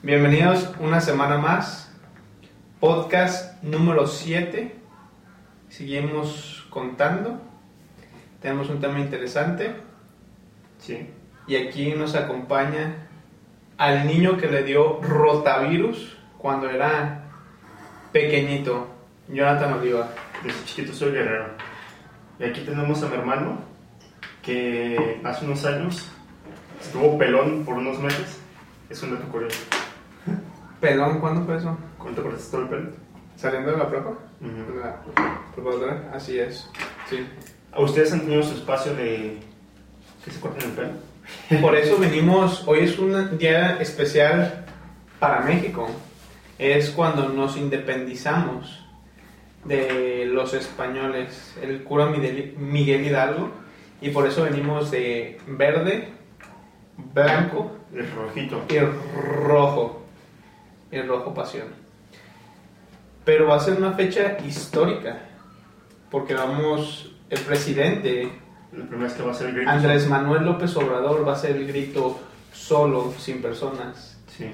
Bienvenidos una semana más. Podcast número 7. Seguimos contando. Tenemos un tema interesante. Sí. Y aquí nos acompaña al niño que le dio rotavirus cuando era pequeñito, Jonathan Oliva. Desde chiquito soy guerrero. Y aquí tenemos a mi hermano que hace unos años estuvo pelón por unos meses. Es un dato curioso. Pelón, ¿cuándo fue eso? ¿Cuánto cortaste todo el pelo? ¿Saliendo de la prepa? Ujú. La preparatoria, Así es. Sí. ¿A ustedes han tenido su espacio de que se corten el pelo? Por eso venimos, hoy es un día especial para México. Es cuando nos independizamos de los españoles, el cura Miguel, Hidalgo, y por eso venimos de verde, blanco El rojito. y rojo. Y rojo pasión. Pero va a ser una fecha histórica, porque vamos, el presidente La primera vez que va a ser el grito. Andrés Manuel López Obrador va a ser el grito solo, sin personas. Sí.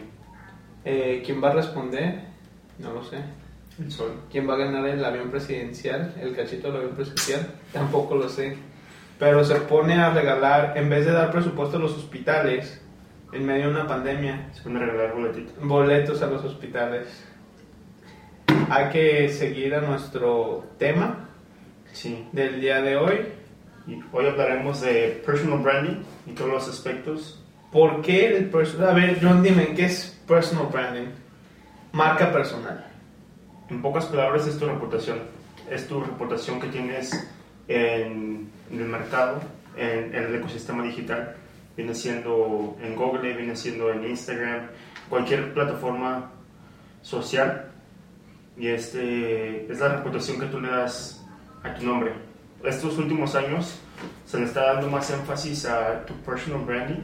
Eh, ¿Quién va a responder? No lo sé. El sol. ¿Quién va a ganar el avión presidencial? ¿El cachito del avión presidencial? Tampoco lo sé. Pero se pone a regalar, en vez de dar presupuesto a los hospitales, en medio de una pandemia, Se van a regalar boletitos. boletos a los hospitales. Hay que seguir a nuestro tema Sí. del día de hoy. Y hoy hablaremos de personal branding y todos los aspectos. ¿Por qué el personal? A ver, John, dime, ¿qué es personal branding? Marca personal. En pocas palabras, es tu reputación. Es tu reputación que tienes en, en el mercado, en, en el ecosistema digital. Viene siendo en Google, viene siendo en Instagram, cualquier plataforma social. Y este es la reputación que tú le das a tu nombre. Estos últimos años se le está dando más énfasis a tu personal branding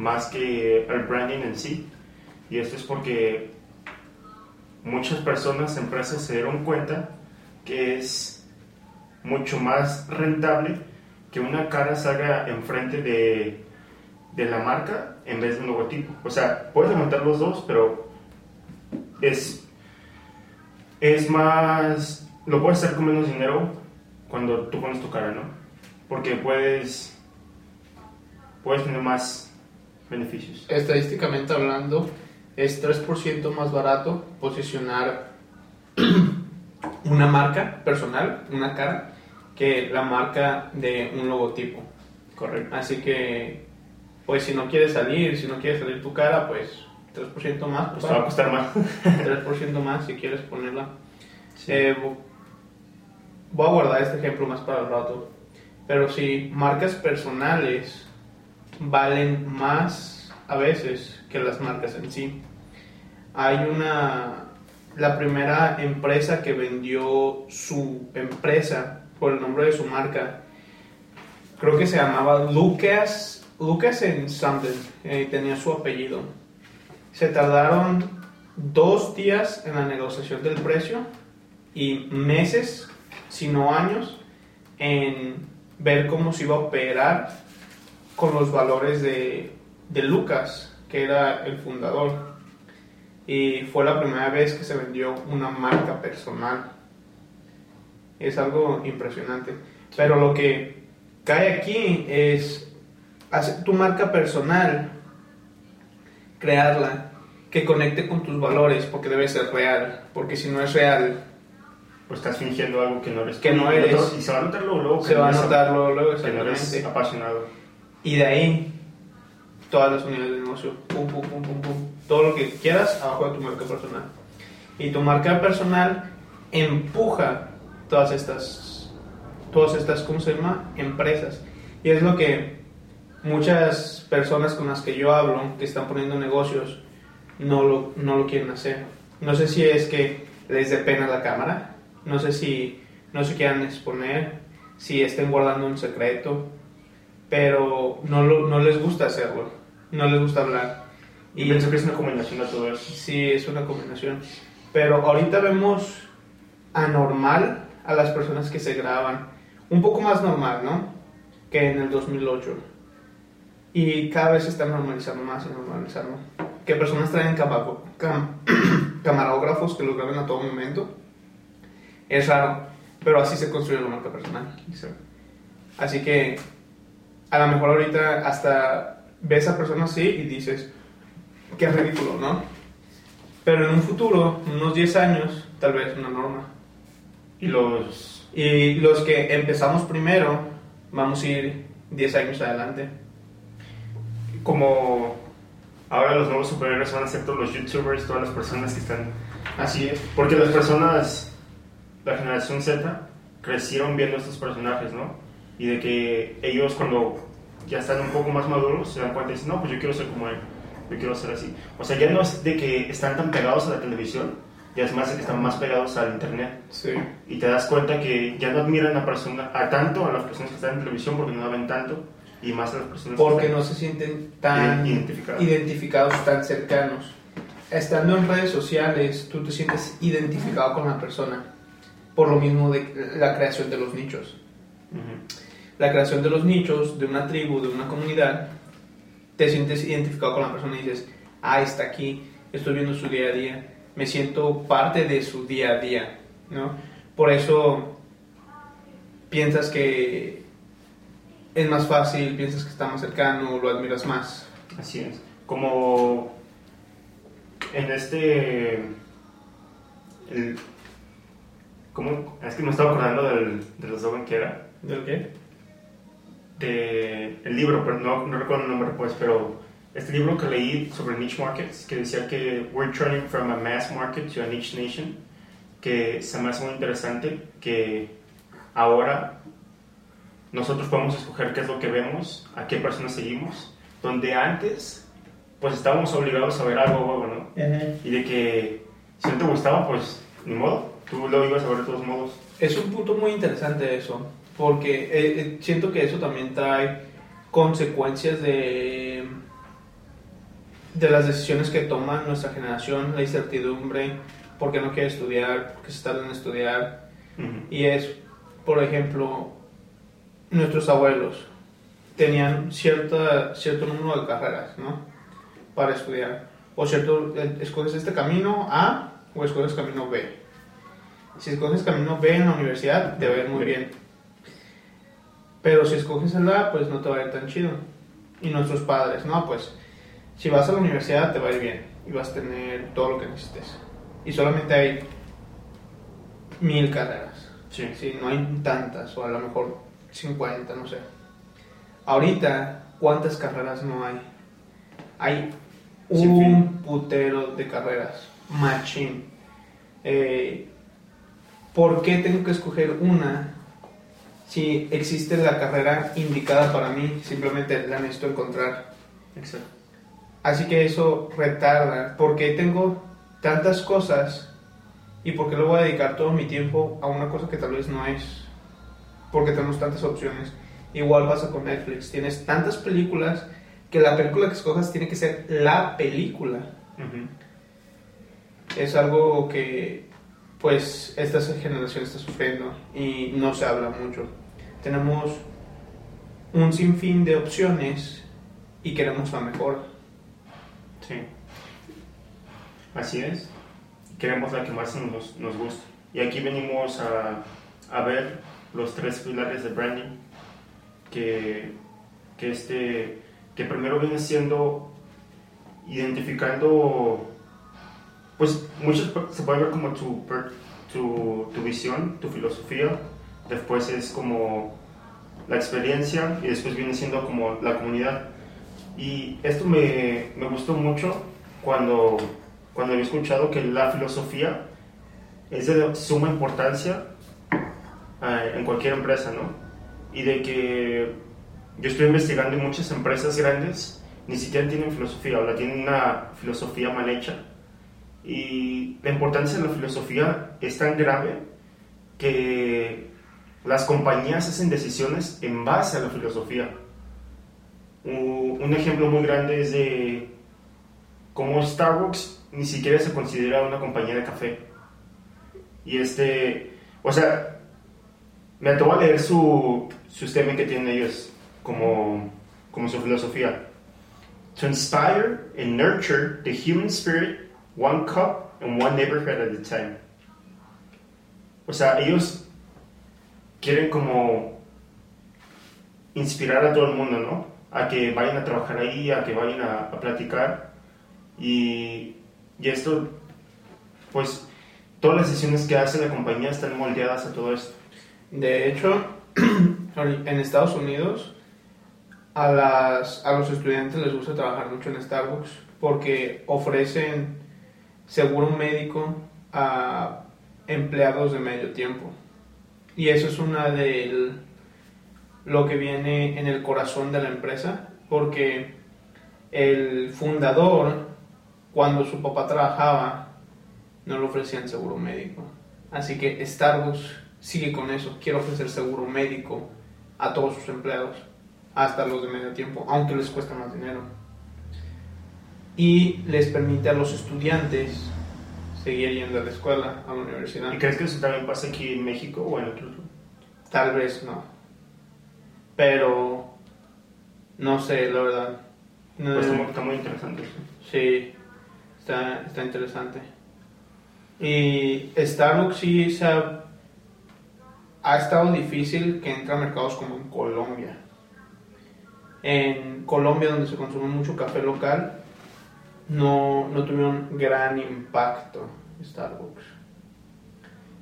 más que al branding en sí. Y esto es porque muchas personas, empresas se dieron cuenta que es mucho más rentable que una cara salga enfrente de, de la marca en vez de un logotipo. O sea, puedes levantar los dos, pero es, es más, lo puedes hacer con menos dinero cuando tú pones tu cara, ¿no? Porque puedes, puedes tener más beneficios. Estadísticamente hablando, es 3% más barato posicionar una marca personal, una cara, que la marca de un logotipo. Correcto. Así que, pues si no quieres salir, si no quieres salir tu cara, pues 3% más, Pues te va a costar más. 3% más si quieres ponerla. Eh, vo- voy a guardar este ejemplo más para el rato. Pero si marcas personales valen más a veces que las marcas en sí. Hay una. La primera empresa que vendió su empresa por el nombre de su marca, creo que se llamaba Lucas. Lucas en something, eh, tenía su apellido. Se tardaron dos días en la negociación del precio y meses, si no años, en ver cómo se iba a operar con los valores de, de Lucas, que era el fundador. Y fue la primera vez que se vendió una marca personal. Es algo impresionante. Pero lo que cae aquí es hacer tu marca personal, crearla, que conecte con tus valores, porque debe ser real. Porque si no es real, Pues estás fingiendo algo que no eres. Que no y eres. Y se va a notar luego, se va a notar luego, luego que no eres apasionado. Y de ahí, todas las unidades de negocio, pum, pum, pum, pum, pum, todo lo que quieras abajo de tu marca personal. Y tu marca personal empuja todas estas, todas estas, ¿cómo se llama? Empresas. Y es lo que muchas personas con las que yo hablo, que están poniendo negocios, no lo, no lo quieren hacer. No sé si es que les dé pena la cámara, no sé si no se quieran exponer, si estén guardando un secreto, pero no, lo- no les gusta hacerlo, no les gusta hablar. Y pienso que es una combinación de todo eso. Sí, es una combinación. Pero ahorita vemos anormal a las personas que se graban. Un poco más normal, ¿no? Que en el 2008. Y cada vez se está normalizando más y normalizando. que personas traen cam- camarógrafos que los graben a todo momento. Es raro, pero así se construye la marca personal. Así que a lo mejor ahorita hasta ves a personas así y dices, qué ridículo, ¿no? Pero en un futuro, unos 10 años, tal vez una norma. Y los... Y los que empezamos primero, vamos a ir 10 años adelante. Como ahora los nuevos superhéroes van a ser todos los youtubers, todas las personas que están... Así es. Porque las personas, la generación Z, crecieron viendo estos personajes, ¿no? Y de que ellos cuando ya están un poco más maduros se dan cuenta y dicen, no, pues yo quiero ser como él, yo quiero ser así. O sea, ya no es de que están tan pegados a la televisión, ya es más de que están más pegados al internet. Sí. Y te das cuenta que ya no admiran a, persona, a tanto a las personas que están en televisión porque no la ven tanto, y más a las personas Porque que no se sienten tan Identificados. identificados, tan cercanos. Estando en redes sociales, tú te sientes identificado con la persona. Por lo mismo de la creación de los nichos. Ujú. la creación de los nichos, de una tribu, de una comunidad, te sientes identificado con la persona y dices, ah, está aquí, estoy viendo su día a día, me siento parte de su día a día, ¿no? Por eso piensas que es más fácil, piensas que está más cercano, lo admiras más. Así es. Como en este. El, ¿cómo? Es que me estaba acordando del, del eslogan que era. ¿Del qué? De el libro, pero no, no recuerdo el nombre, pues, pero este libro que leí sobre niche markets, que decía que we're turning from a mass market to a niche nation, que se me hace muy interesante, que ahora nosotros podemos escoger qué es lo que vemos, a qué personas seguimos, donde antes pues estábamos obligados a ver algo huevo, ¿no? Y de que si no te gustaba, pues ni modo, tú lo ibas a ver de todos modos. Es un punto muy interesante eso, porque eh, eh, siento que eso también trae consecuencias de, de las decisiones que toma nuestra generación, la incertidumbre, porque no quiere estudiar, porque se tarda en estudiar, Ujú. y es, por ejemplo, nuestros abuelos tenían cierta, cierto número de carreras, ¿no? Para estudiar. O cierto, eh, escoges este camino A o escoges camino B. Si escoges camino B en la universidad, te va a ir muy bien. Pero si escoges el A, pues no te va a ir tan chido. Y nuestros padres, no, pues si vas a la universidad te va a ir bien y vas a tener todo lo que necesites. Y solamente hay mil carreras. Sí. Sí, no hay tantas, o a lo mejor 50, no sé. Ahorita, ¿cuántas carreras no hay? Hay un putero de carreras. Machine. Eh, ¿Por qué tengo que escoger una si existe la carrera indicada para mí? Simplemente la necesito encontrar. Exacto. Así que eso retarda. porque tengo tantas cosas y por qué le voy a dedicar todo mi tiempo a una cosa que tal vez no es? Porque tenemos tantas opciones. Igual pasa con Netflix. Tienes tantas películas que la película que escojas tiene que ser la película. Ujú. Es algo que pues esta generación está sufriendo y no se habla mucho. Tenemos un sinfín de opciones y queremos la mejor. Sí. Así es. Queremos la que más nos, nos gusta. Y aquí venimos a, a ver los tres pilares de branding que, que, este, que primero viene siendo identificando, pues muchos se puede ver como tu, tu, tu visión, tu filosofía, después es como la experiencia y después viene siendo como la comunidad. Y esto me, me gustó mucho cuando, cuando había escuchado que la filosofía es de suma importancia en cualquier empresa, ¿no? Y de que yo estoy investigando y muchas empresas grandes ni siquiera tienen filosofía o la tienen una filosofía mal hecha. Y la importancia de la filosofía es tan grave que las compañías hacen decisiones en base a la filosofía. Un ejemplo muy grande es de cómo Starbucks ni siquiera se considera una compañía de café. Y este, o sea, me atrevo a leer su, su statement que tienen ellos como, como su filosofía. to inspire and nurture the human spirit one cup and one neighborhood at a time. O sea, ellos quieren como inspirar a todo el mundo, ¿no? A que vayan a trabajar ahí, a que vayan a, platicar. Y, y esto, pues, todas las sesiones que hace la compañía están moldeadas a todo esto. De hecho, en Estados Unidos a, las, a los estudiantes les gusta trabajar mucho en Starbucks porque ofrecen seguro médico a empleados de medio tiempo. Y eso es una de lo que viene en el corazón de la empresa, porque el fundador, cuando su papá trabajaba, no le ofrecían seguro médico. Así que Starbucks sigue con eso, quiere ofrecer seguro médico a todos sus empleados, hasta los de medio tiempo, aunque les cuesta más dinero. Y les permite a los estudiantes seguir yendo a la escuela, a la universidad. ¿Y crees que eso también pasa aquí en México o en otros? Tal vez no. Pero no sé, la verdad. No- Pues está, muy- está muy interesante. Sí, está, está interesante. Y Starbucks sí se ha, ha estado difícil que entre a mercados como en Colombia. En Colombia, donde se consume mucho café local, no, no tuvieron gran impacto Starbucks.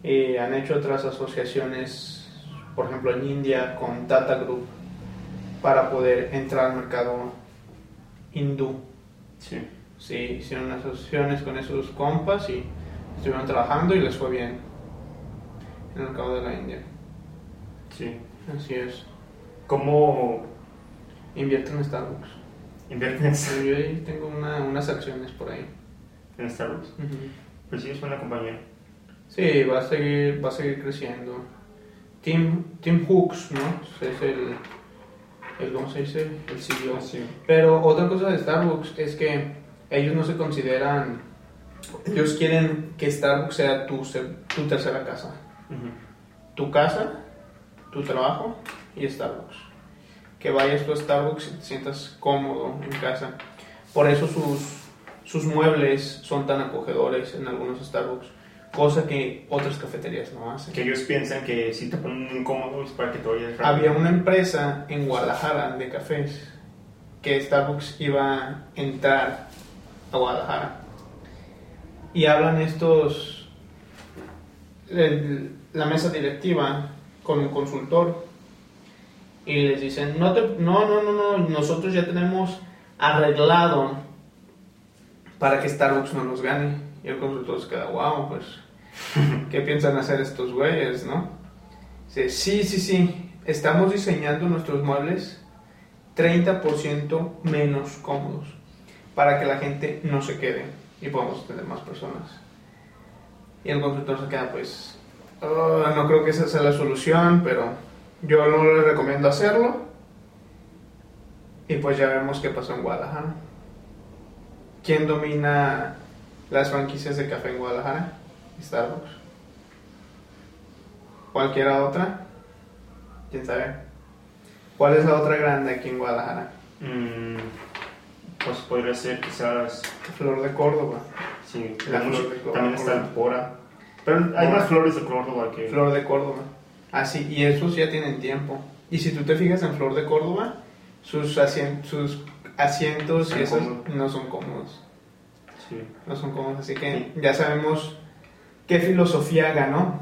Y han hecho otras asociaciones, por ejemplo en India, con Tata Group, para poder entrar al mercado hindú. Sí. Sí, hicieron asociaciones con esos compas y estuvieron trabajando y les fue bien en el mercado de la India. Sí. Así es. ¿Cómo Invierten en Starbucks. invierten en yo ahí tengo una- unas acciones por ahí. en Starbucks? Pues sí, es buena compañía. Sí, va a seguir, va a seguir creciendo. Tim, Tim Hooks, ¿no? Es el, el, ¿cómo se dice? El CEO. Sí. Pero otra cosa de Starbucks es que ellos no se consideran, ellos quieren que Starbucks sea tu, tu tercera casa. Tu casa, tu trabajo y Starbucks. Que vayas tú a Starbucks y te sientas cómodo en casa. Por eso sus, sus muebles son tan acogedores en algunos Starbucks, cosa que otras cafeterías no hacen. Que ellos piensan que si te ponen incómodo es para que te vayas. Había una empresa en Guadalajara de cafés que Starbucks iba a entrar a Guadalajara. Y hablan estos, el- la mesa directiva con un consultor y les dicen, no, te- no, no, no, no, nosotros ya tenemos arreglado para que Starbucks no nos gane. Y el consultor se queda, wow, pues, ¿qué piensan hacer estos güeyes, no? Dice, sí, sí, sí, estamos diseñando nuestros muebles 30% menos cómodos para que la gente no se quede y podamos tener más personas. Y el consultor se queda, pues, "Oh, no creo que esa sea la solución, pero yo no les recomiendo hacerlo. Y pues ya vemos qué pasó en Guadalajara. ¿Quién domina las franquicias de café en Guadalajara? Starbucks. ¿Cualquiera otra? ¿Quién sabe? ¿Cuál es la otra grande aquí en Guadalajara? Mm, pues podría ser quizás. Flor de Córdoba. Sí, La flor de Córdoba. también está el Pora. Pero hay más flores de Córdoba que. Flor de Córdoba. Así, y esos ya tienen tiempo. Y si tú te fijas en Flor de Córdoba, sus, asien- sus asientos y esos no son cómodos. Sí. No son cómodos, así que ya sabemos qué filosofía ganó.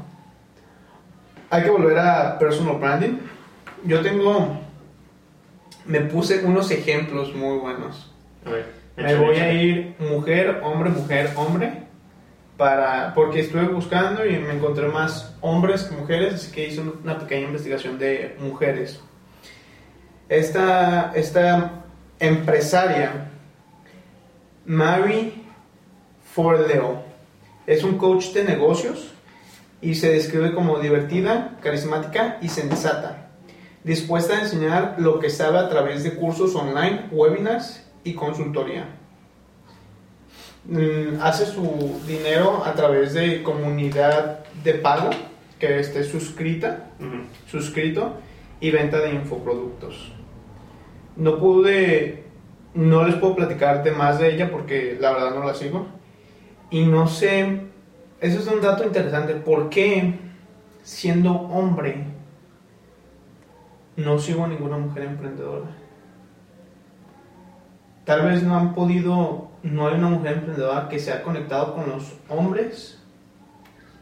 Hay que volver a personal branding. Yo tengo, me puse unos ejemplos muy buenos. A ver. Me voy a ir mujer, hombre, mujer, hombre. Para, porque estuve buscando y me encontré más hombres que mujeres, así que hice una pequeña investigación de mujeres. Esta, esta empresaria, Mary Forleo, es un coach de negocios y se describe como divertida, carismática y sensata, dispuesta a enseñar lo que sabe a través de cursos online, webinars y consultoría. Mm, Hace su dinero a través de comunidad de pago que esté suscrita, Ujú. suscrito y venta de infoproductos. No pude, no les puedo platicarte más de ella porque la verdad no la sigo. Y no sé, eso es un dato interesante, ¿por qué siendo hombre no sigo a ninguna mujer emprendedora? Tal vez no han podido, no hay una mujer emprendedora que se ha conectado con los hombres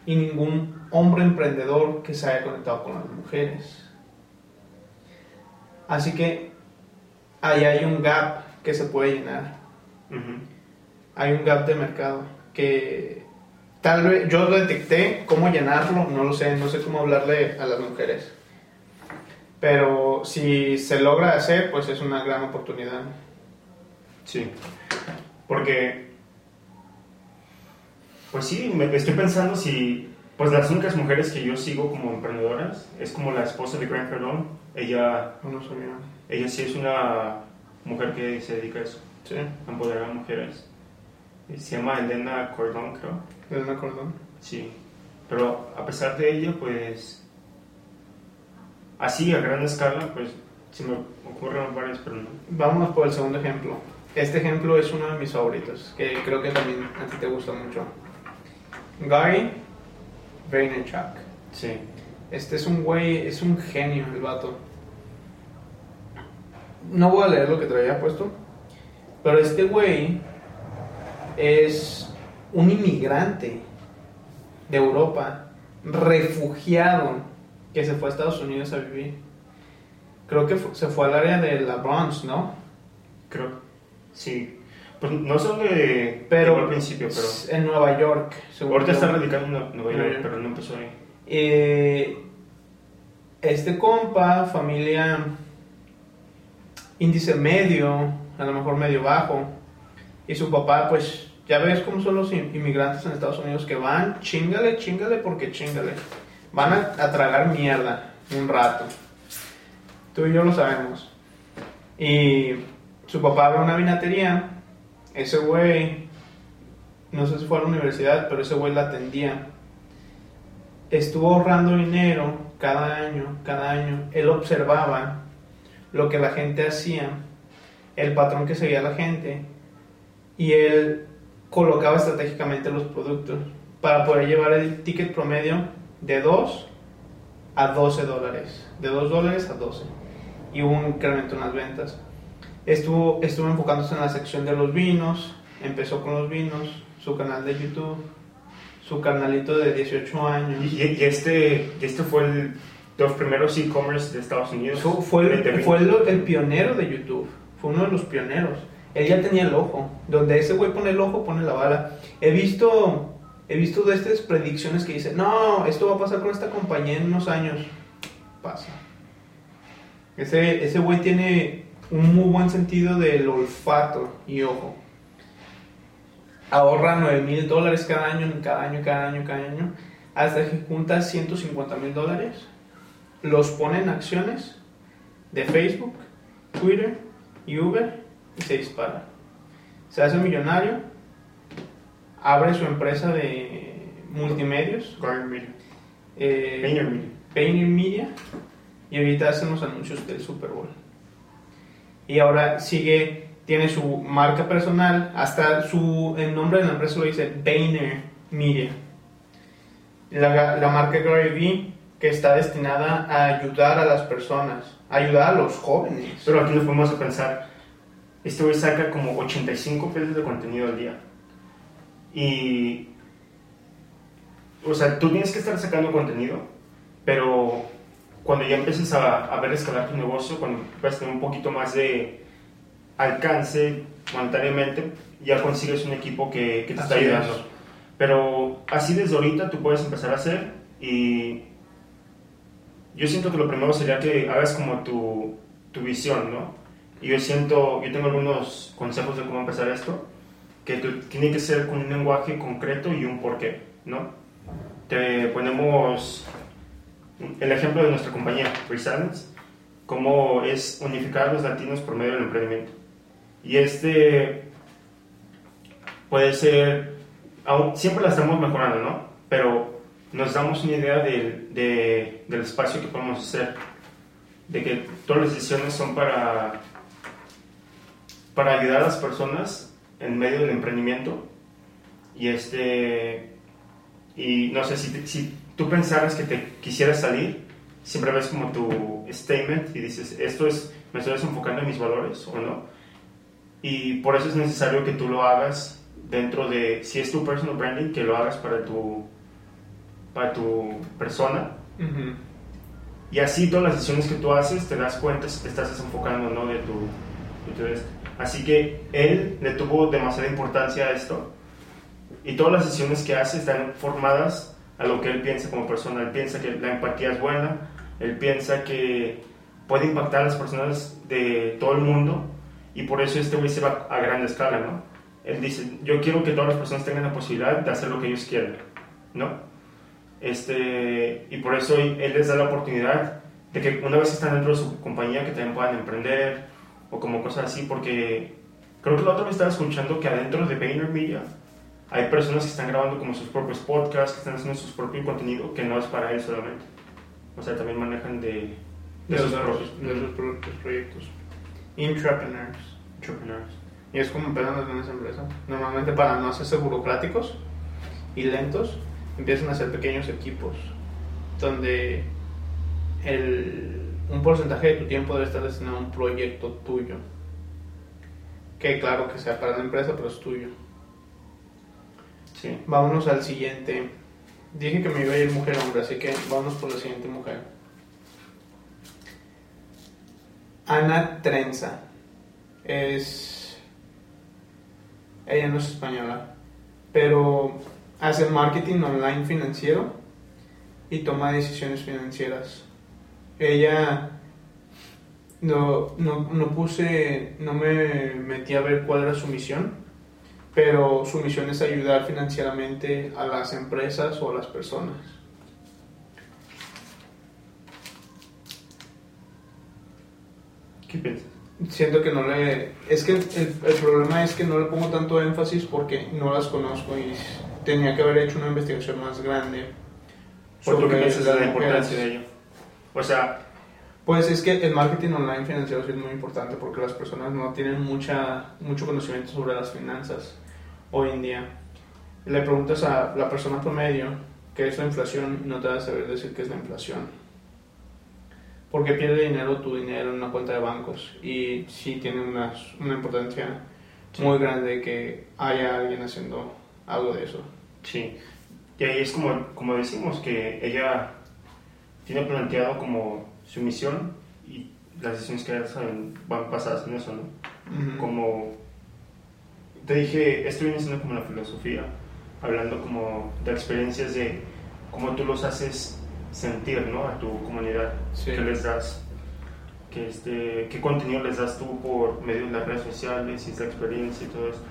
y ningún hombre emprendedor que se haya conectado con las mujeres. Así que ahí hay un gap que se puede llenar. Hay un gap de mercado que tal vez yo detecté cómo llenarlo, no lo sé, no sé cómo hablarle a las mujeres. Pero si se logra hacer, pues es una gran oportunidad. Sí. Porque, pues sí, me estoy pensando si, pues las únicas mujeres que yo sigo como emprendedoras es como la esposa de Grant Cardone. Ella, No sabía. ella sí es una mujer que se dedica a eso, Sí, a empoderar a mujeres. Eh, Se llama Elena Cordón, creo. Elena Cordón. Sí. Pero a pesar de ello, pues, así a gran escala, pues, se me ocurren varias, pero no. Vamos por el segundo ejemplo. Este ejemplo es uno de mis favoritos, que creo que también a ti te gusta mucho. Gary Vaynerchuk. Sí. Este es un güey, es un genio el vato. No voy a leer lo que traía puesto, pero este güey es un inmigrante de Europa, refugiado, que se fue a Estados Unidos a vivir. Creo que se fue al área de la Bronx, ¿no? Creo, sí. Pues no sé dónde Pero al principio, pero... en Nueva York. según Ahorita está radicado en Nue- Nueva York, pero no empezó ahí. Eh, este compa, familia índice medio, a lo mejor medio bajo, y su papá, pues ya ves cómo son los in- inmigrantes en Estados Unidos que van, chingale, chingale, porque chingale. Van a, a tragar mierda un rato. Tú y yo lo sabemos. Y su papá abre una vinatería, ese güey, no sé si fue a la universidad, pero ese güey la atendía estuvo ahorrando dinero cada año, cada año. Él observaba lo que la gente hacía, el patrón que seguía la gente, y él colocaba estratégicamente los productos para poder llevar el ticket promedio de 2 a 12 dólares, de 2 dólares a 12, y hubo un incremento en las ventas. Estuvo, estuvo enfocándose en la sección de los vinos, empezó con los vinos, su canal de YouTube, su canalito de 18 años. Y, y este, y este fue el, de los primeros e-commerce de Estados Unidos. Fue, fue el, fue el, el pionero de YouTube. Fue uno de los pioneros. Él ya tenía el ojo. Donde ese güey pone el ojo, pone la bala. He visto, he visto de estas predicciones que dicen, no, esto va a pasar con esta compañía en unos años. Pasa. Ese, ese güey tiene un muy buen sentido del olfato y ojo. Ahorra 9 mil dólares cada año, cada año, cada año, cada año. Hasta que junta 150 mil dólares los pone en acciones de Facebook, Twitter y Uber y se dispara. Se hace millonario, abre su empresa de multimedios, Garden Media. eh, Media, y ahorita hacen los anuncios del Super Bowl. Y ahora sigue, tiene su marca personal, hasta su, el nombre de la empresa lo dice Vayner Media. La, la marca Gary Vee, que está destinada a ayudar a las personas, ayudar a los jóvenes. Pero aquí nos podemos a pensar, este güey saca como 85 pesos de contenido al día. Y, o sea, tú tienes que estar sacando contenido, pero cuando ya empieces a, a ver escalar tu negocio, cuando puedas tener un poquito más de alcance monetariamente, ya consigues un equipo que, que te está Así ayudando. es. Pero así desde ahorita tú puedes empezar a hacer y yo siento que lo primero sería que hagas como tu, tu visión, ¿no? Y yo siento, yo tengo algunos consejos de cómo empezar esto, que tú- tiene que ser con un lenguaje concreto y un porqué, ¿no? Te ponemos el ejemplo de nuestra compañía, Resilience, cómo es unificar a los latinos por medio del emprendimiento. Y este puede ser, aún- siempre la estamos mejorando, ¿no? Pero nos damos una idea del, de- del espacio que podemos hacer, de que todas las decisiones son para para ayudar a las personas en medio del emprendimiento. Y este y no sé si, si tú pensaras que te quisieras salir, siempre ves como tu statement y dices, esto es, me estoy enfocando en mis valores o no. Y por eso es necesario que tú lo hagas dentro de, si es tu personal branding, que lo hagas para tu, para tu persona. Y así todas las decisiones que tú haces te das cuenta si te estás desenfocando no de tu, de tu Así que él le tuvo demasiada importancia a esto y todas las decisiones que hace están formadas a lo que él piensa como persona. Él piensa que la empatía es buena, él piensa que puede impactar a las personas de todo el mundo y por eso este güey se va a gran escala, ¿no? Él dice, yo quiero que todas las personas tengan la posibilidad de hacer lo que ellos quieran, ¿no? Este, y por eso él les da la oportunidad de que una vez están dentro de su compañía que también puedan emprender o como cosas así, porque creo que la otra vez estaba escuchando que adentro de VaynerMedia hay personas que están grabando como sus propios podcasts, que están haciendo su propio contenido, que no es para él solamente. O sea, también manejan de, de, sus, propios, de sus propios proyectos. Entrepreneurs. Entrepreneurs. Y es como empiezan en esa empresa. Normalmente para no hacerse burocráticos y lentos, empiezan a hacer pequeños equipos donde el, un porcentaje de tu tiempo debe estar destinado a un proyecto tuyo. Que claro que sea para la empresa, pero es tuyo. Vámonos al siguiente. Dije que me iba a ir mujer-hombre, así que vámonos por la siguiente mujer. Ana Trenza. Es. Ella no es española, pero hace marketing online financiero y toma decisiones financieras. Ella no, no, no puse, no me metí a ver cuál era su misión, pero su misión es ayudar financieramente a las empresas o a las personas. ¿Qué piensas? Siento que no le... Es que el, problema es que no le pongo tanto énfasis porque no las conozco y tenía que haber hecho una investigación más grande. ¿Por qué piensas la importancia de ello? O sea... Pues es que el marketing online financiero es muy importante porque las personas no tienen mucha, mucho conocimiento sobre las finanzas hoy en día. Le preguntas a la persona promedio qué es la inflación no te va a saber decir qué es la inflación. Porque pierde dinero tu dinero en una cuenta de bancos y sí tiene una, una importancia muy grande que haya alguien haciendo algo de eso. Sí, y ahí es como, como decimos que ella tiene planteado como su misión y las decisiones que hacen van pasadas en eso, ¿no? Como te dije, esto viene siendo como la filosofía, hablando como de experiencias de cómo tú los haces sentir, ¿no? A tu comunidad, qué les das, qué, este, qué contenido les das tú por medio de las redes sociales y esa experiencia y todo eso.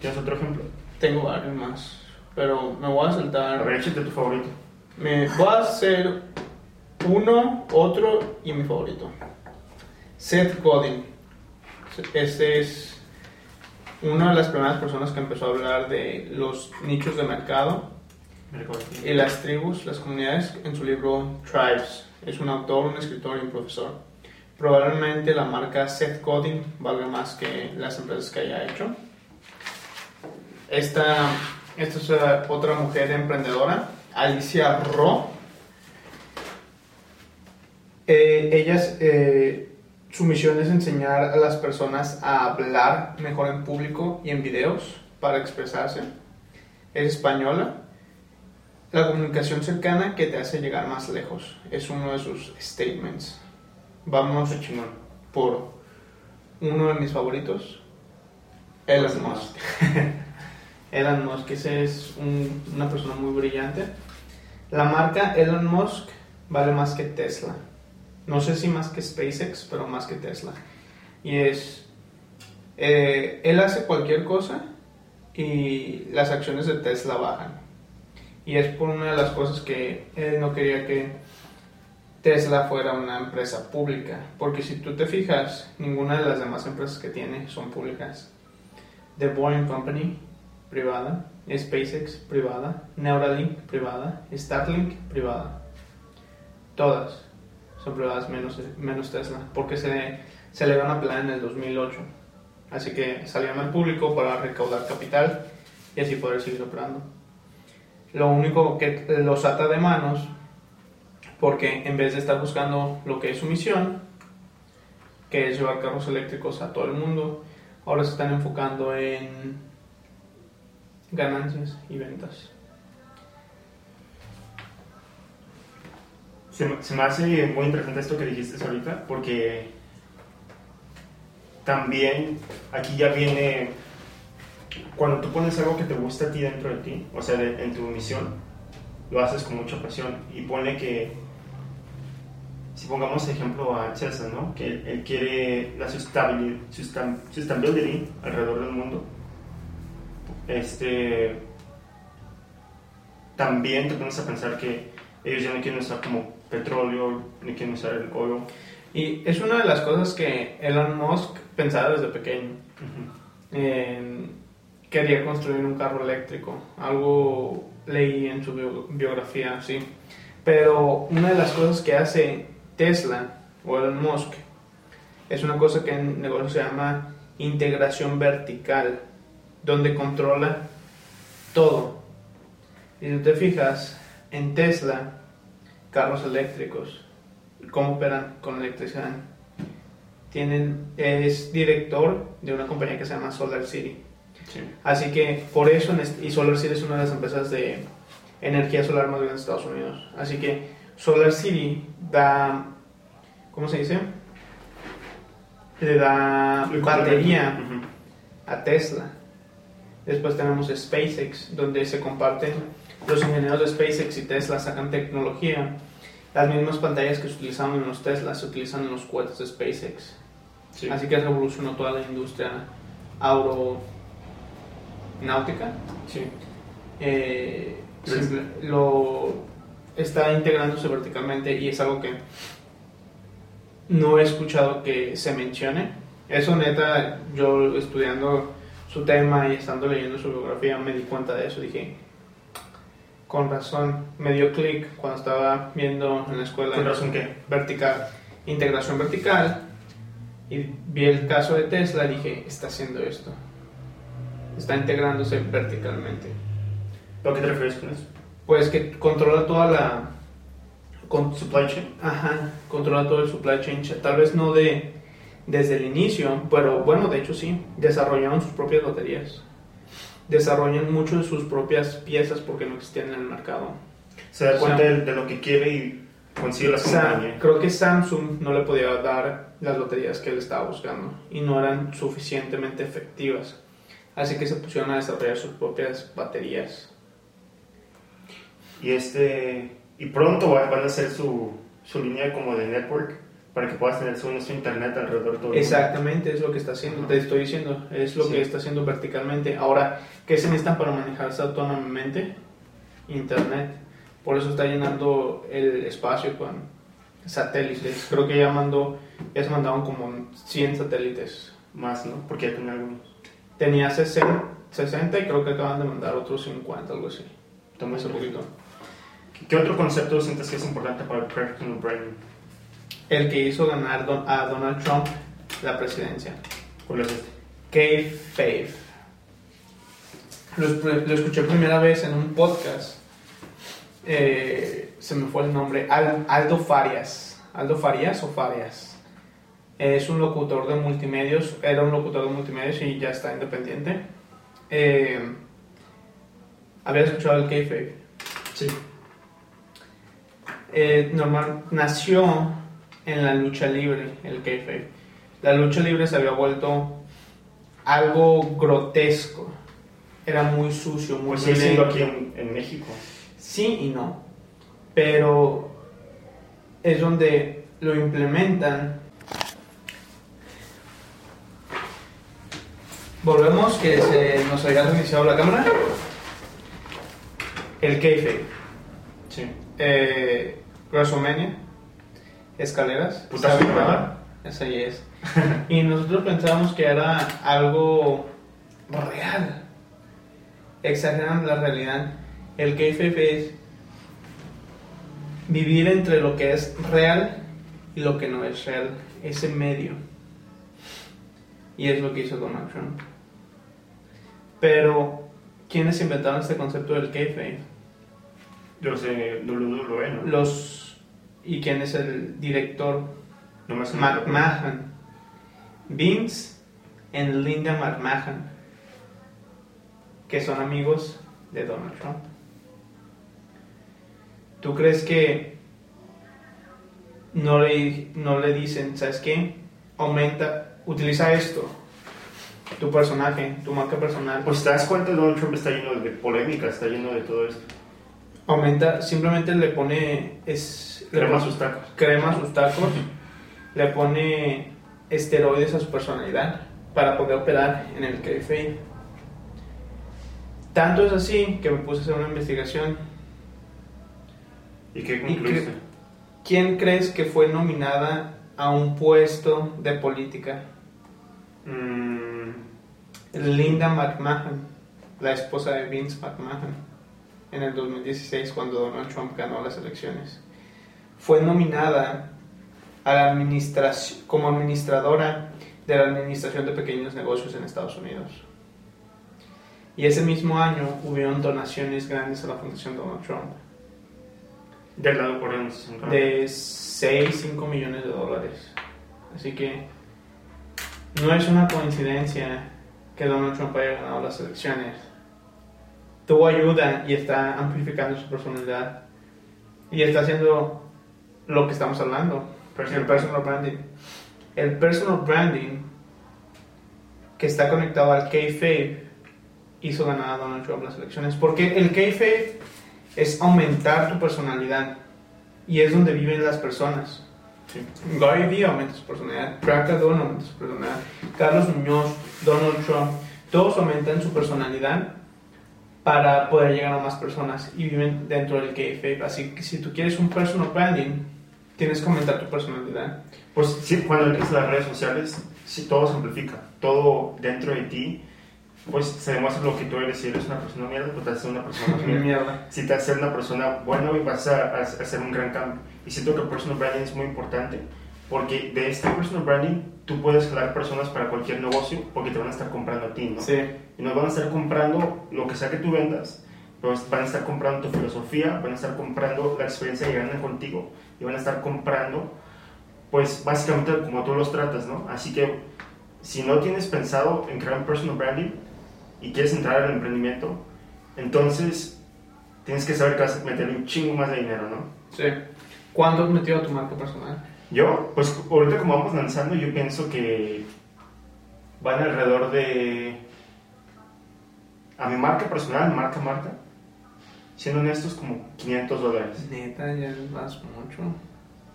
¿Tienes otro ejemplo? Tengo varios más, pero me voy a saltar. A ver, échate tu favorito. Me voy a hacer uno, otro y mi favorito. Seth Godin este es una de las primeras personas que empezó a hablar de los nichos de mercado y las tribus, las comunidades, en su libro Tribes. Es un autor, un escritor y un profesor. Probablemente la marca Seth Godin valga más que las empresas que haya hecho. Esta, esta es otra mujer emprendedora, Alicia Ro. Eh, ella es eh, su misión es enseñar a las personas a hablar mejor en público y en videos para expresarse. Es española. La comunicación cercana que te hace llegar más lejos es uno de sus statements. Vamos por uno de mis favoritos, Elon Musk. Elon Musk, ese es una persona muy brillante. La marca Elon Musk vale más que Tesla. No sé si más que SpaceX, pero más que Tesla. Y es, eh, él hace cualquier cosa y las acciones de Tesla bajan. Y es por una de las cosas que él no quería que Tesla fuera una empresa pública. Porque si tú te fijas, ninguna de las demás empresas que tiene son públicas. The Boeing Company, privada. SpaceX, privada. Neuralink, privada. Starlink, privada. Todas son menos, menos Tesla, porque se, se le van a pelar en el 2008. Así que salieron al público para recaudar capital y así poder seguir operando. Lo único que los ata de manos, porque en vez de estar buscando lo que es su misión, que es llevar carros eléctricos a todo el mundo, ahora se están enfocando en ganancias y ventas. Se, se me hace muy interesante esto que dijiste ahorita, porque también aquí ya viene, cuando tú pones algo que te gusta a ti dentro de ti, o sea, de- en tu misión, lo haces con mucha pasión y pone que, si pongamos ejemplo a César. Que él, quiere la sustainability alrededor del mundo. Este, también te pones a pensar que ellos ya no quieren usar como petróleo, usar el oro. Y es una de las cosas que Elon Musk pensaba desde pequeño. Eh, quería construir un carro eléctrico. Algo leí en su bio- biografía, sí. Pero una de las cosas que hace Tesla o Elon Musk es una cosa que en negocio se llama integración vertical, donde controla todo. Y si te fijas, en Tesla, carros eléctricos, ¿cómo operan con electricidad? Tienen, es director de una compañía que se llama Solar City. Sí. Así que por eso, y Solar City es una de las empresas de energía solar más grandes de Estados Unidos. Así que Solar City da, ¿cómo se dice? Le da batería a Tesla. Después tenemos SpaceX, donde se comparten los ingenieros de SpaceX y Tesla sacan tecnología. Las mismas pantallas que se utilizaban en los Tesla se utilizan en los cohetes de SpaceX. Sí. Así que revolucionó toda la industria aeronáutica. Sí. Eh, simple- lo está integrándose verticalmente y es algo que no he escuchado que se mencione. Eso neta, yo estudiando su tema y estando leyendo su biografía me di cuenta de eso. Dije, con razón, me dio clic cuando estaba viendo en la escuela ¿Con razón qué? vertical, integración vertical y vi el caso de Tesla y dije, está haciendo esto. Está integrándose verticalmente. ¿A qué te refieres con eso? Pues que controla toda la con, Supply chain. ajá, controla todo el supply chain, tal vez no de desde el inicio, pero bueno, de hecho sí, desarrollaron sus propias baterías. Desarrollan mucho de sus propias piezas porque no existían en el mercado. Se da O sea, cuenta de, lo que quiere y consigue la Sa- compañía. creo que Samsung no le podía dar las baterías que él estaba buscando y no eran suficientemente efectivas. Así que se pusieron a desarrollar sus propias baterías. Y este y pronto va- van a hacer su, su línea como de network para que puedas tener su, internet alrededor de todo. Exactamente, es lo que está haciendo, te estoy diciendo, es lo Sí. que está haciendo verticalmente. Ahora, ¿qué se necesitan para manejarse autónomamente? Internet. Por eso está llenando el espacio con satélites. Creo que ya mandó, ya se mandaron como 100 satélites. Más, ¿no? Porque ya tiene algunos. Tenía 60, 60 y creo que acaban de mandar otros 50, algo así. Toma ese poquito. ¿Qué otro concepto sientes que es importante para el personal branding? El que hizo ganar don- a Donald Trump la presidencia. ¿Cuál es este? K-Fave. Lo, lo escuché primera vez en un podcast. Eh, se me fue el nombre. Al- Aldo Farias. Aldo Farias o Farias. Es un locutor de multimedios. Era un locutor de multimedios y ya está independiente. Eh, Había escuchado el K-Fave. Sí. Eh, normal, nació en la lucha libre, el kayfabe. La lucha libre se había vuelto algo grotesco. Era muy sucio, muy Pues siendo aquí en, en México. Sí y no. Pero es donde lo implementan. Volvemos, que se nos había reiniciado la cámara. El kayfabe. Sí. Eh, WrestleMania, escaleras, Putazo ¿saben de cuál? verdad. Esa ahí es. y nosotros pensábamos que era algo real. Exageran la realidad. El kayfabe es vivir entre lo que es real y lo que no es real, ese medio. Y es lo que hizo Donald Trump. Pero, ¿quiénes inventaron este concepto del kayfabe? Los de WWE, ¿no? Los... ¿Y quién es el director? No me. McMahon. Vince y Linda McMahon. Que son amigos de Donald Trump. ¿Tú crees que no le, no le dicen, ¿sabes qué? Aumenta, utiliza esto, tu personaje, tu marca personal. Pues te das cuenta, Donald Trump está lleno de polémica, está lleno de todo esto. Aumenta, simplemente le pone, es, Crema pone- sus tacos. crema a sus tacos, le pone esteroides a su personalidad para poder operar en el kayfabe. Tanto es así que me puse a hacer una investigación. ¿Y qué ¿Y concluiste? ¿Quién crees que fue nominada a un puesto de política? Mm, Linda McMahon, la esposa de Vince McMahon, en el 2016 cuando Donald Trump ganó las elecciones. Fue nominada a la administración, como administradora de la Administración de Pequeños Negocios en Estados Unidos. Y ese mismo año hubieron donaciones grandes a la Fundación Donald Trump, del lado por de 6, 5 millones de dólares. Así que no es una coincidencia que Donald Trump haya ganado las elecciones. Tuvo ayuda y está amplificando su personalidad. Y está haciendo lo que estamos hablando. Personal el personal branding. El personal branding que está conectado al kayfabe hizo ganar a Donald Trump las elecciones. Porque el kayfabe es aumentar tu personalidad. Y es donde viven las personas. Sí. Gary Vee aumenta su personalidad, Crack Cardone aumenta su personalidad, Carlos Muñoz, Donald Trump, todos aumentan su personalidad para poder llegar a más personas y viven dentro del kayfabe. Así que si tú quieres un personal branding, tienes que aumentar tu personalidad. Pues sí, cuando entras a las redes sociales, sí, todo se amplifica. Todo dentro de ti, pues se demuestra lo que tú eres. Si eres una persona mierda, pues te haces una persona más mierda. Si te haces una persona buena, y vas a, a hacer un gran cambio. Y siento que el personal branding es muy importante porque de este personal branding tú puedes jalar personas para cualquier negocio porque te van a estar comprando a ti, ¿no? Sí, Y no van a estar comprando lo que sea que tú vendas, pues van a estar comprando tu filosofía, van a estar comprando la experiencia que ganan contigo y van a estar comprando, pues básicamente como tú los tratas, ¿no? Así que si no tienes pensado en crear un personal branding y quieres entrar al emprendimiento, entonces tienes que saber que vas a meterle un chingo más de dinero, ¿no? sí. ¿Cuánto has metido a tu marca personal? Yo, pues ahorita como vamos lanzando, yo pienso que van alrededor de... A mi marca personal, marca marca, siendo honestos, como 500 dólares. Neta, ya vas mucho.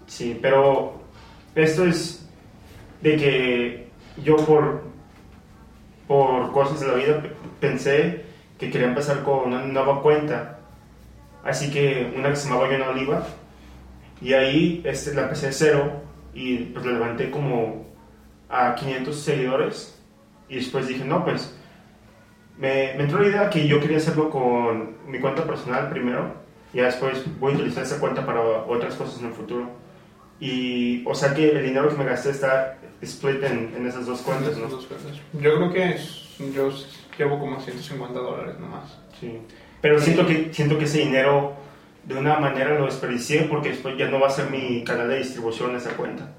Sí, pero esto es de que yo por, por cosas de la vida pe- pensé que quería empezar con una nueva cuenta. Así que una que se llamaba Yona Oliva. Y ahí este, la empecé de cero y pues la levanté como a 500 seguidores. Y después dije, no, pues me, me entró la idea que yo quería hacerlo con mi cuenta personal primero. Y después voy a utilizar esa cuenta para otras cosas en el futuro. Y, o sea que el dinero que me gasté está split en, en esas dos cuentas, ¿no? Dos cuentas. Yo creo que es- yo llevo como 150 dólares nomás. Sí. Pero siento que, siento que ese dinero de una manera lo desperdicié porque después ya no va a ser mi canal de distribución esa cuenta.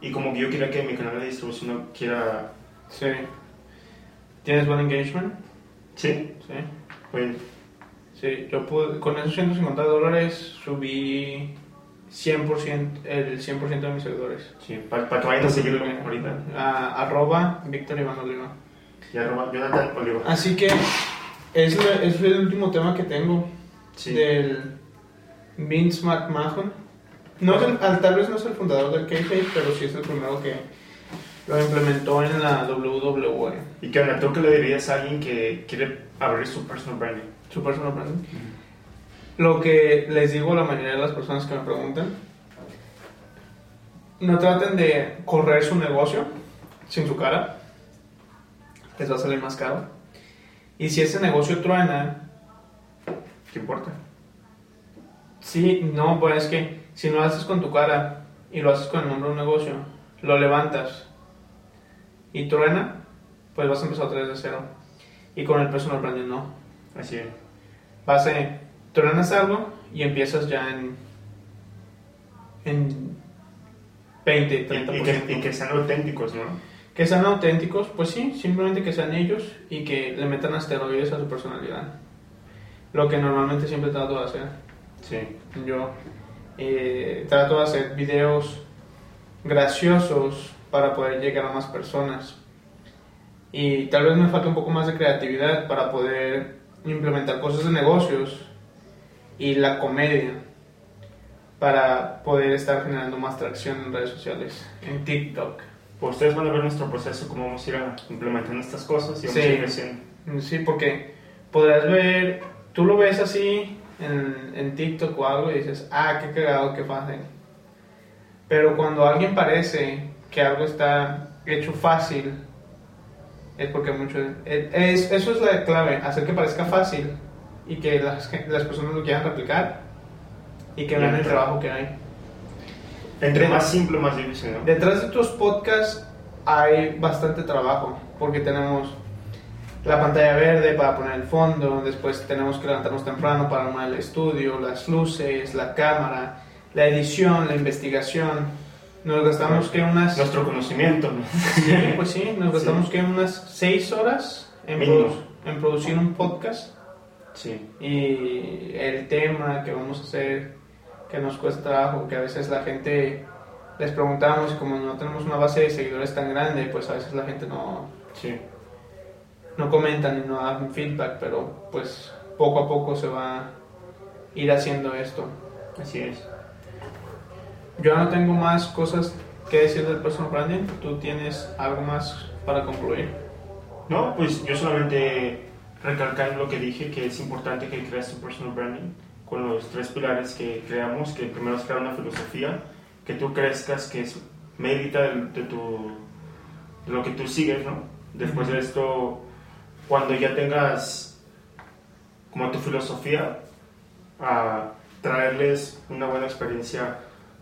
Y como que yo quería que mi canal de distribución no quiera... Sí. ¿Tienes buen engagement? Sí, Sí. pues Sí, yo pude, con esos 150 dólares subí 100%, el 100% de mis seguidores. sí, para, para que vayan a seguirlo ahorita. A- arroba Víctor Iván Oliva. Y arroba Jonathan Oliva. Así que es, es el último tema que tengo Sí. del Vince McMahon. No es el- al- tal vez no es el fundador del kayfabe, pero sí es el primero que lo implementó en la WWE. Y que onda, ¿tú qué le dirías a alguien que quiere abrir su personal branding? Su personal branding. Lo que les digo a la mayoría de las personas que me preguntan, no traten de correr su negocio sin su cara, les va a salir más caro. Y si ese negocio truena, ¿Qué importa? Sí, no, pues es que si no lo haces con tu cara y lo haces con el nombre de un negocio, lo levantas y truena, pues vas a empezar otra vez de cero. Y con el personal branding no. Así es. Vas a, tú ganas algo y empiezas ya en, en 20, Y, 30%. y que, y que sean auténticos, ¿no? Que sean auténticos, pues sí, simplemente que sean ellos y que le metan asteroides a su personalidad. Lo que normalmente siempre trato de hacer. Sí. Yo eh, trato de hacer videos graciosos para poder llegar a más personas. Y tal vez me falta un poco más de creatividad para poder implementar cosas de negocios y la comedia para poder estar generando más tracción en redes sociales, en TikTok. Pues ustedes van a ver nuestro proceso, cómo vamos a ir a- implementando estas cosas y vamos Sí. a ir creciendo. Sí, porque podrás ver, tú lo ves así en, en TikTok o algo y dices, ah, qué cagado, qué fácil. Pero cuando alguien parece que algo está hecho fácil, es porque mucho... es- es- eso es la clave, hacer que parezca fácil y que las, que las personas lo quieran replicar y que vean el trabajo que hay. Entre De- más simple, más difícil, ¿no? Detrás de tus podcasts hay bastante trabajo, porque tenemos la pantalla verde para poner el fondo, después tenemos que levantarnos temprano para armar el estudio, las luces, la cámara, la edición, la investigación. Nos gastamos que unas... Nuestro conocimiento, ¿no? Sí, pues sí, nos gastamos Sí. que unas seis horas en, produ- en producir un podcast Sí. y el tema que vamos a hacer que nos cuesta trabajo, que a veces la gente les preguntamos como no tenemos una base de seguidores tan grande, pues a veces la gente no, Sí. No comenta ni no da feedback, pero pues poco a poco se va a ir haciendo esto. Así es. Yo no tengo más cosas que decir del personal branding, tú tienes algo más para concluir. No, pues yo solamente recalcar lo que dije, que es importante que creas tu personal branding con los tres pilares que creamos, que primero es crear una filosofía, que tú crezcas, que es mérita de, de tu, de lo que tú sigues, ¿no? Después de esto, cuando ya tengas como tu filosofía, a traerles una buena experiencia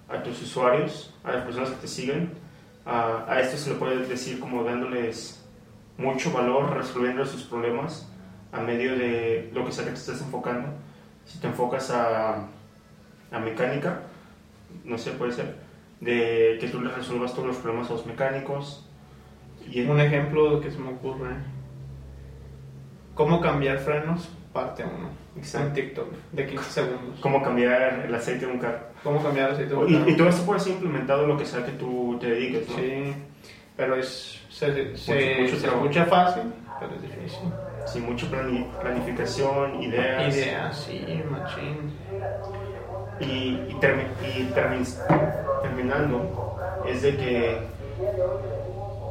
a tus usuarios, a las personas que te siguen, a, esto se le puede decir como dándoles mucho valor resolviendo sus problemas a medio de lo que sea que te estés enfocando. Si te enfocas a, a mecánica, no sé, puede ser, de que tú les resuelvas todos los problemas a los mecánicos. Y Un ejemplo que se me ocurre. ¿Cómo cambiar frenos? Parte 1. Exacto. En TikTok, de 15 segundos. cómo cambiar el aceite de un carro. ¿Cómo cambiar aceite de Y, carro? y todo esto puede ser implementado en lo que sea que tú te dediques, ¿no? Sí, pero es, se, se, Mucho- mucho se escucha fácil, pero es difícil. Mucha plani- planificación, ideas. Ideas, sí, machín. Y, y, termi- y termi- terminando, es de que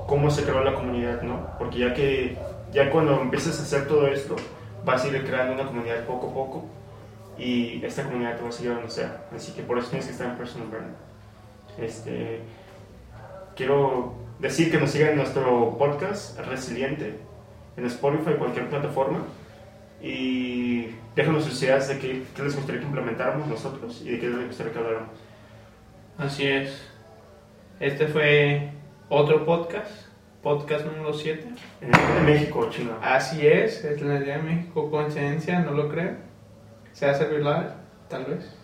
cómo se creó la comunidad, ¿no? Porque ya que ya cuando empieces a hacer todo esto, vas a ir creando una comunidad poco a poco y esta comunidad te va a seguir donde sea. Así que por eso tienes que estar en personal branding. Este, quiero decir que nos sigan en nuestro podcast Resiliente en Spotify cualquier plataforma y déjanos sus ideas de qué, qué les gustaría que implementáramos nosotros y de qué les gustaría que habláramos. Así es. Este fue otro podcast, podcast número 7. En, México, China. Así es, es la idea de México, coincidencia, no lo creo. Se hace viral, tal vez.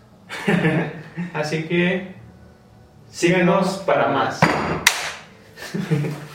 Así que síguenos para más.